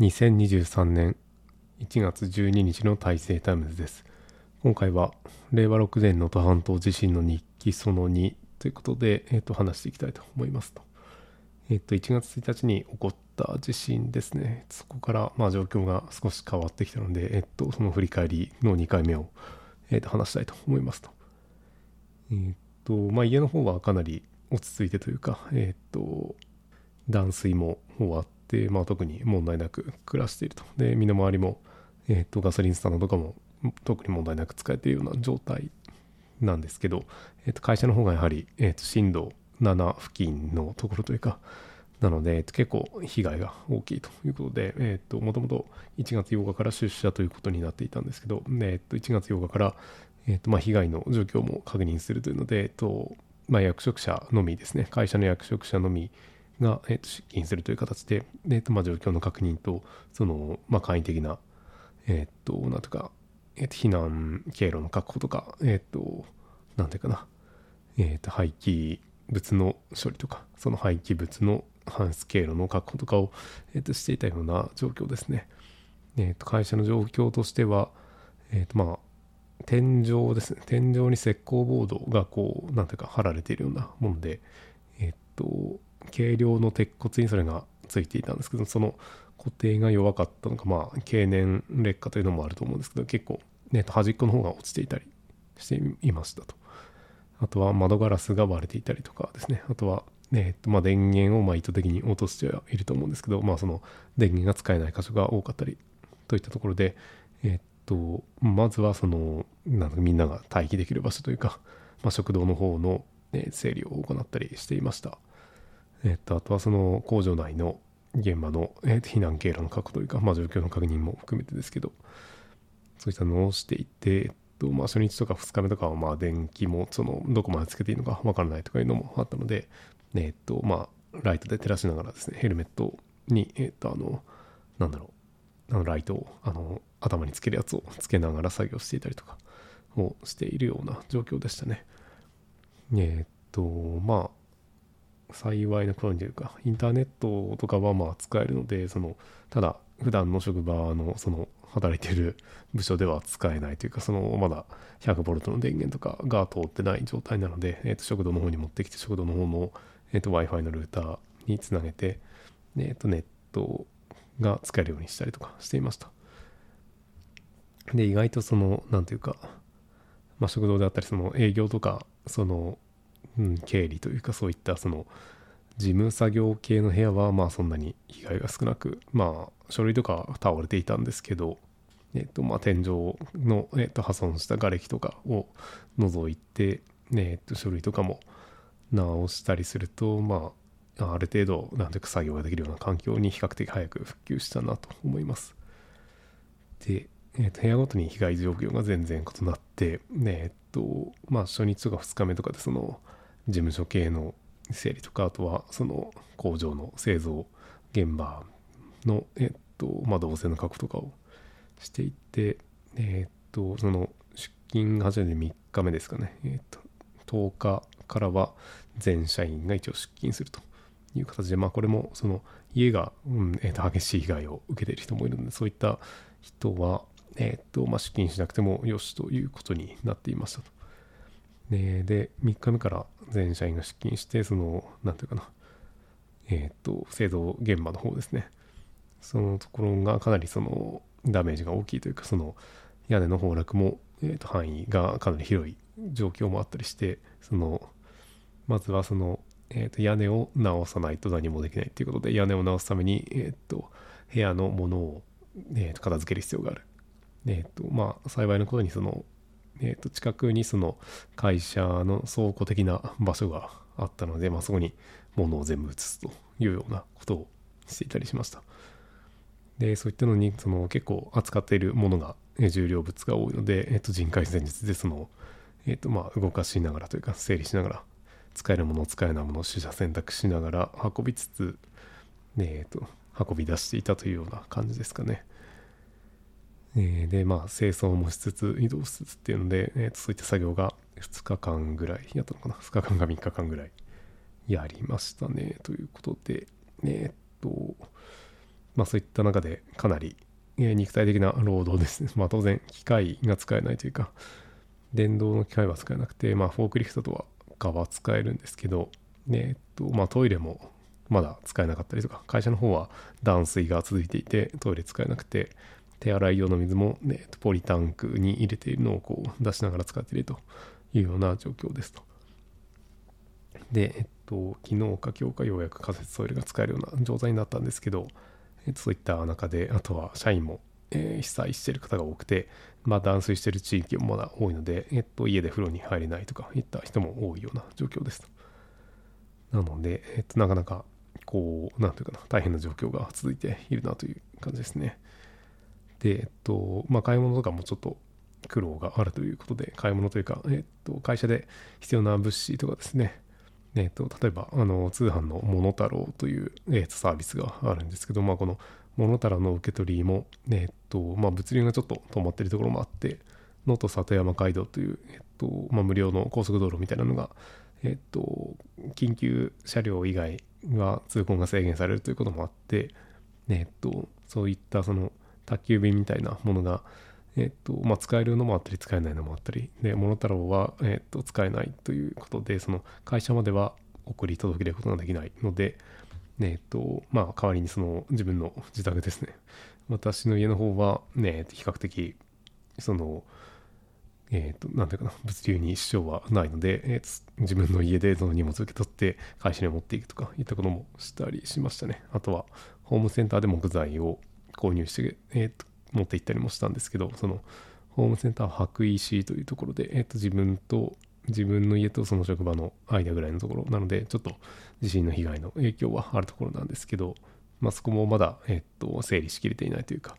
2023年1月12日の大成タイムズです。今回は令和6年能登半島地震の日記その2ということで、えー、と話していきたいと思いますと。えっ、と、1月1日に起こった地震ですね。そこからまあ状況が少し変わってきたので、えっ、と、その振り返りの2回目を、えー、と話したいと思いますと。えっ、と、まあ家の方はかなり落ち着いてというか、えっ、と、断水も終わって、まあ、特に問題なく暮らしていると。で、身の回りも、えー、とガソリンスタンドとかも特に問題なく使えているような状態なんですけど、えー、と会社の方がやはり、えー、と震度7付近のところというか、なので、結構被害が大きいということで、えー、ともともと1月8日から出社ということになっていたんですけど、えー、と1月8日から、えーとまあ、被害の状況も確認するというので、えーとまあ、役職者のみですね、会社の役職者のみが、えー、と出勤するという形で、えーとまあ、状況の確認と、その、まあ、簡易的な、えっ、ー、と、なんとか、えー、と避難経路の確保とか、えっ、ー、と、なんていうかな、えっ、と、廃棄物の処理とか、その廃棄物の搬出経路の確保とかを、えー、としていたような状況ですね。えっ、と、会社の状況としては、えっ、と、まあ、天井ですね。天井に石膏ボードがこう、なんていうか貼られているようなもんで、えっ、と、軽量の鉄骨にそれがついていたんですけどその固定が弱かったのかまあ経年劣化というのもあると思うんですけど結構、ね、端っこの方が落ちていたりしていましたとあとは窓ガラスが割れていたりとかですねあとはえーとまあ、電源をま意図的に落としてはいると思うんですけど、まあ、その電源が使えない箇所が多かったりといったところで、えー、とまずはそのなんみんなが待機できる場所というか、まあ、食堂の方の、ね、整理を行ったりしていました。えっと、あとはその工場内の現場の、えー、避難経路の確保というか、まあ、状況の確認も含めてですけど、そういったのをしていて、えっとまあ、初日とか2日目とかはまあ電気もそのどこまでつけていいのかわからないとかいうのもあったので、えっとまあ、ライトで照らしながらですね、ヘルメットに、えっと、あの、なんだろう、あのライトをあの頭につけるやつをつけながら作業していたりとかをしているような状況でしたね。えっと、まあ、幸いなことにというか、インターネットとかはまあ使えるので、その、ただ、普段の職場の、その、働いてる部署では使えないというか、その、まだ 100V の電源とかが通ってない状態なので、えっ、と、食堂の方に持ってきて、食堂の方の、えっ、と、Wi-Fi のルーターにつなげて、えっ、と、ネットが使えるようにしたりとかしていました。で、意外とその、なんていうか、まあ、食堂であったり、その営業とか、その、うん、経理というかそういったその事務作業系の部屋はまあそんなに被害が少なくまあ書類とか倒れていたんですけど、えっとまあ、天井の、えっと、破損した瓦礫とかを除いて、えっと、書類とかも直したりするとまあある程度なんていうか作業ができるような環境に比較的早く復旧したなと思います。で、えっと部屋ごとに被害状況が全然異なって、ねえっとまあ、初日とか2日目とかでその事務所系の整理とかあとはその工場の製造現場の、えっとまあ、動線の確保とかをしていってえっとその出勤が初めて3日目ですかね、えっと10日からは全社員が一応出勤するという形でまあこれもその家が、うんえっと激しい被害を受けている人もいるのでそういった人は、えっとまあ、出勤しなくてもよしということになっていましたと。でで3日目から全社員が出勤してその何ていうかなえっ、と製造現場の方ですねそのところがかなりそのダメージが大きいというかその屋根の崩落も、えー、と範囲がかなり広い状況もあったりしてそのまずはその、えー、と屋根を直さないと何もできないということで屋根を直すために、えー、と部屋のものを、えー、と片付ける必要がある。えーとまあ、幸いなことにそのえー、と近くにその会社の倉庫的な場所があったので、まあ、そこに物を全部移すというようなことをしていたりしました。で、そういったのに、その結構扱っているものが、重量物が多いので、え、ー、と、人海戦術でその、え、ー、と、まあ、動かしながらというか、整理しながら、使えるもの、使えないものを取捨選択しながら運びつつ、え、ー、と、運び出していたというような感じですかね。で、まあ、清掃もしつつ、移動しつつっていうので、えー、そういった作業が2日間ぐらいやったのかな？2日間か3日間ぐらいやりましたね。ということで、えー、と、まあそういった中でかなり肉体的な労働ですね。まあ当然機械が使えないというか、電動の機械は使えなくて、まあフォークリフトとはかは使えるんですけど、えっと、まあトイレもまだ使えなかったりとか、会社の方は断水が続いていてトイレ使えなくて、手洗い用の水も、ね、ポリタンクに入れているのをこう出しながら使っているというような状況ですと。で、えっと、昨日か今日かようやく仮設トイレが使えるような状態になったんですけど、えっと、そういった中で、あとは社員も、えー、被災している方が多くて、まあ、断水している地域もまだ多いので、えっと、家で風呂に入れないとかいった人も多いような状況ですと。なので、えっと、なかなかこう、なんていうかな、大変な状況が続いているなという感じですね。で、えっと、まあ、買い物とかもちょっと苦労があるということで、買い物というか、えっと、会社で必要な物資とかですね、えっと、例えば、あの、通販のモノタロウという、えっと、サービスがあるんですけど、まあ、このモノタロウの受け取りも、えっと、まあ、物流がちょっと止まってるところもあって、能登里山街道という、えっと、まあ、無料の高速道路みたいなのが、えっと、緊急車両以外は通行が制限されるということもあって、えっと、そういったその宅急便みたいなものが、えっとまあ、使えるのもあったり使えないのもあったりでモノタロウは、えっと使えないということでその会社までは送り届けることができないので、えっとまあ、代わりにその自分の自宅ですね私の家の方は、ね、比較的そのえっ、ー、と、なんていうかな、物流に支障はないので、えー、自分の家でその荷物を受け取って会社に持っていくとかいったこともしたりしましたね。あとは、ホームセンターで木材を購入して、えーと、持って行ったりもしたんですけど、その、ホームセンターは白衣市というところで、えーと、自分と、自分の家とその職場の間ぐらいのところ。なので、ちょっと地震の被害の影響はあるところなんですけど、まあ、そこもまだ、えっ、と、整理しきれていないというか、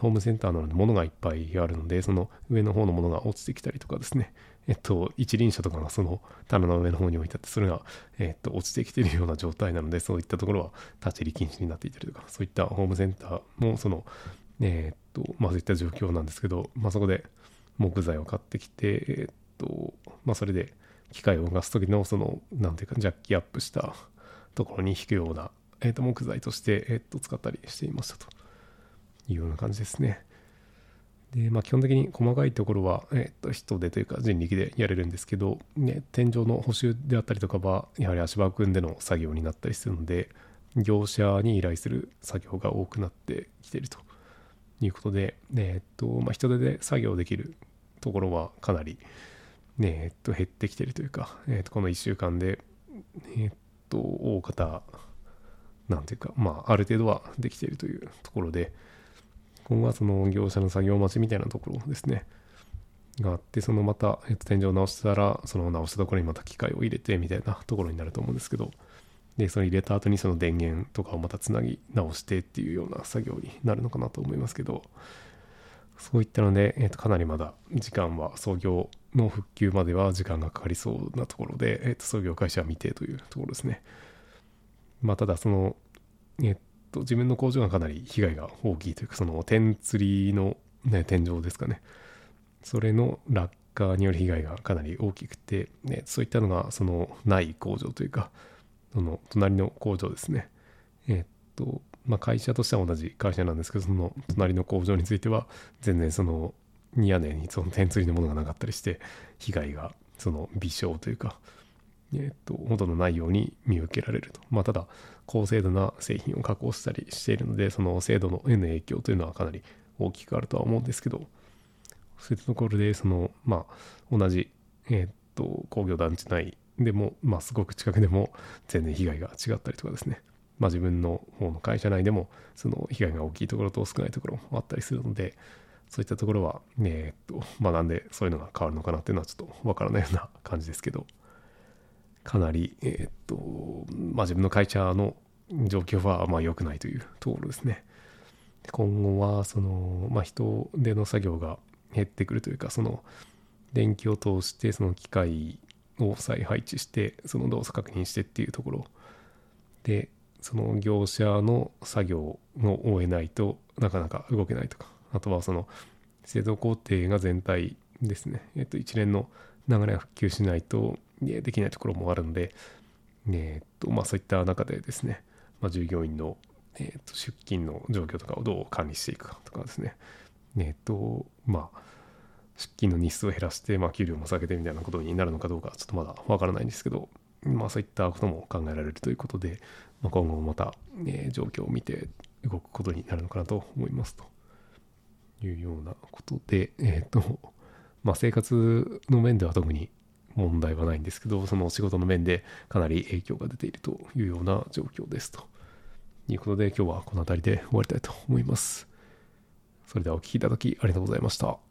ホームセンターなので物がいっぱいあるので、その上の方のものが落ちてきたりとかですね、えっと、一輪車とかがその棚の上の方に置いてあって、それが、えっと、落ちてきているような状態なので、そういったところは立ち入り禁止になっていたりとか、そういったホームセンターも、その、えっと、まあそういった状況なんですけど、まあそこで木材を買ってきて、えっと、まあそれで機械を動かす時の、その、なんていうか、ジャッキアップしたところに引くような、えっと、木材として、えっと、使ったりしていましたと。いうような感じですね。で、まあ、基本的に細かいところは、えっと人手というか人力でやれるんですけど、ね、天井の補修であったりとかは、やはり足場を組んでの作業になったりするので、業者に依頼する作業が多くなってきているということで、えっとまあ、人手で作業できるところはかなり、ね、えっと減ってきているというか、えっとこの1週間で、えっと大方、なんていうか、まあ、ある程度はできているというところで、今後はその業者の作業待ちみたいなところですね。があって、そのまた、えっと、天井を直したら、その直したところにまた機械を入れてみたいなところになると思うんですけど、で、その入れた後にその電源とかをまたつなぎ直してっていうような作業になるのかなと思いますけど、そういったので、えっと、かなりまだ時間は創業の復旧までは時間がかかりそうなところで、えっと、創業会社は未定というところですね。まあ、ただその、えっと、自分の工場がかなり被害が大きいというか、その天釣りの、ね、天井ですかね。それの落下による被害がかなり大きくて、ね、そういったのがそのない工場というか、その隣の工場ですね。えっと、まあ、会社としては同じ会社なんですけど、その隣の工場については、全然その屋根にその天釣りのものがなかったりして、被害がその微小というか、えっと、ほとんどないように見受けられると。まあ、ただ、高精度な製品を加工したりしているので、その精度のへの影響というのはかなり大きくあるとは思うんですけど、そういったところで、その、まあ、同じ、えっと、工業団地内でも、まあ、すごく近くでも全然被害が違ったりとかですね。まあ、自分の方の会社内でも、その被害が大きいところと少ないところもあったりするので、そういったところは、えっと、まあ、なんでそういうのが変わるのかなっていうのはちょっとわからないような感じですけど、かなり、えー、っと、まあ、自分の会社の状況はまあ良くないというところですね。今後は、その、まあ、人手の作業が減ってくるというか、その、電気を通して、その機械を再配置して、その動作確認してっていうところ。で、その業者の作業を終えないとなかなか動けないとか、あとはその製造工程が全体ですね、えっと、一連の流れが復旧しないとねできないところもあるので、え、っとまあ、そういった中でですね、まあ、従業員の、えー、と出勤の状況とかをどう管理していくかとかですね、えっ、と、まあ、出勤の日数を減らして、まあ、給料も下げてみたいなことになるのかどうか、ちょっとまだわからないんですけど、まあ、そういったことも考えられるということで、まあ、今後もまた、え、状況を見て動くことになるのかなと思いますというようなことで、えっ、と、まあ、生活の面では特に問題はないんですけど、その仕事の面でかなり影響が出ているというような状況ですということで、今日はこの辺りで終わりたいと思います。それではお聴きいただきありがとうございました。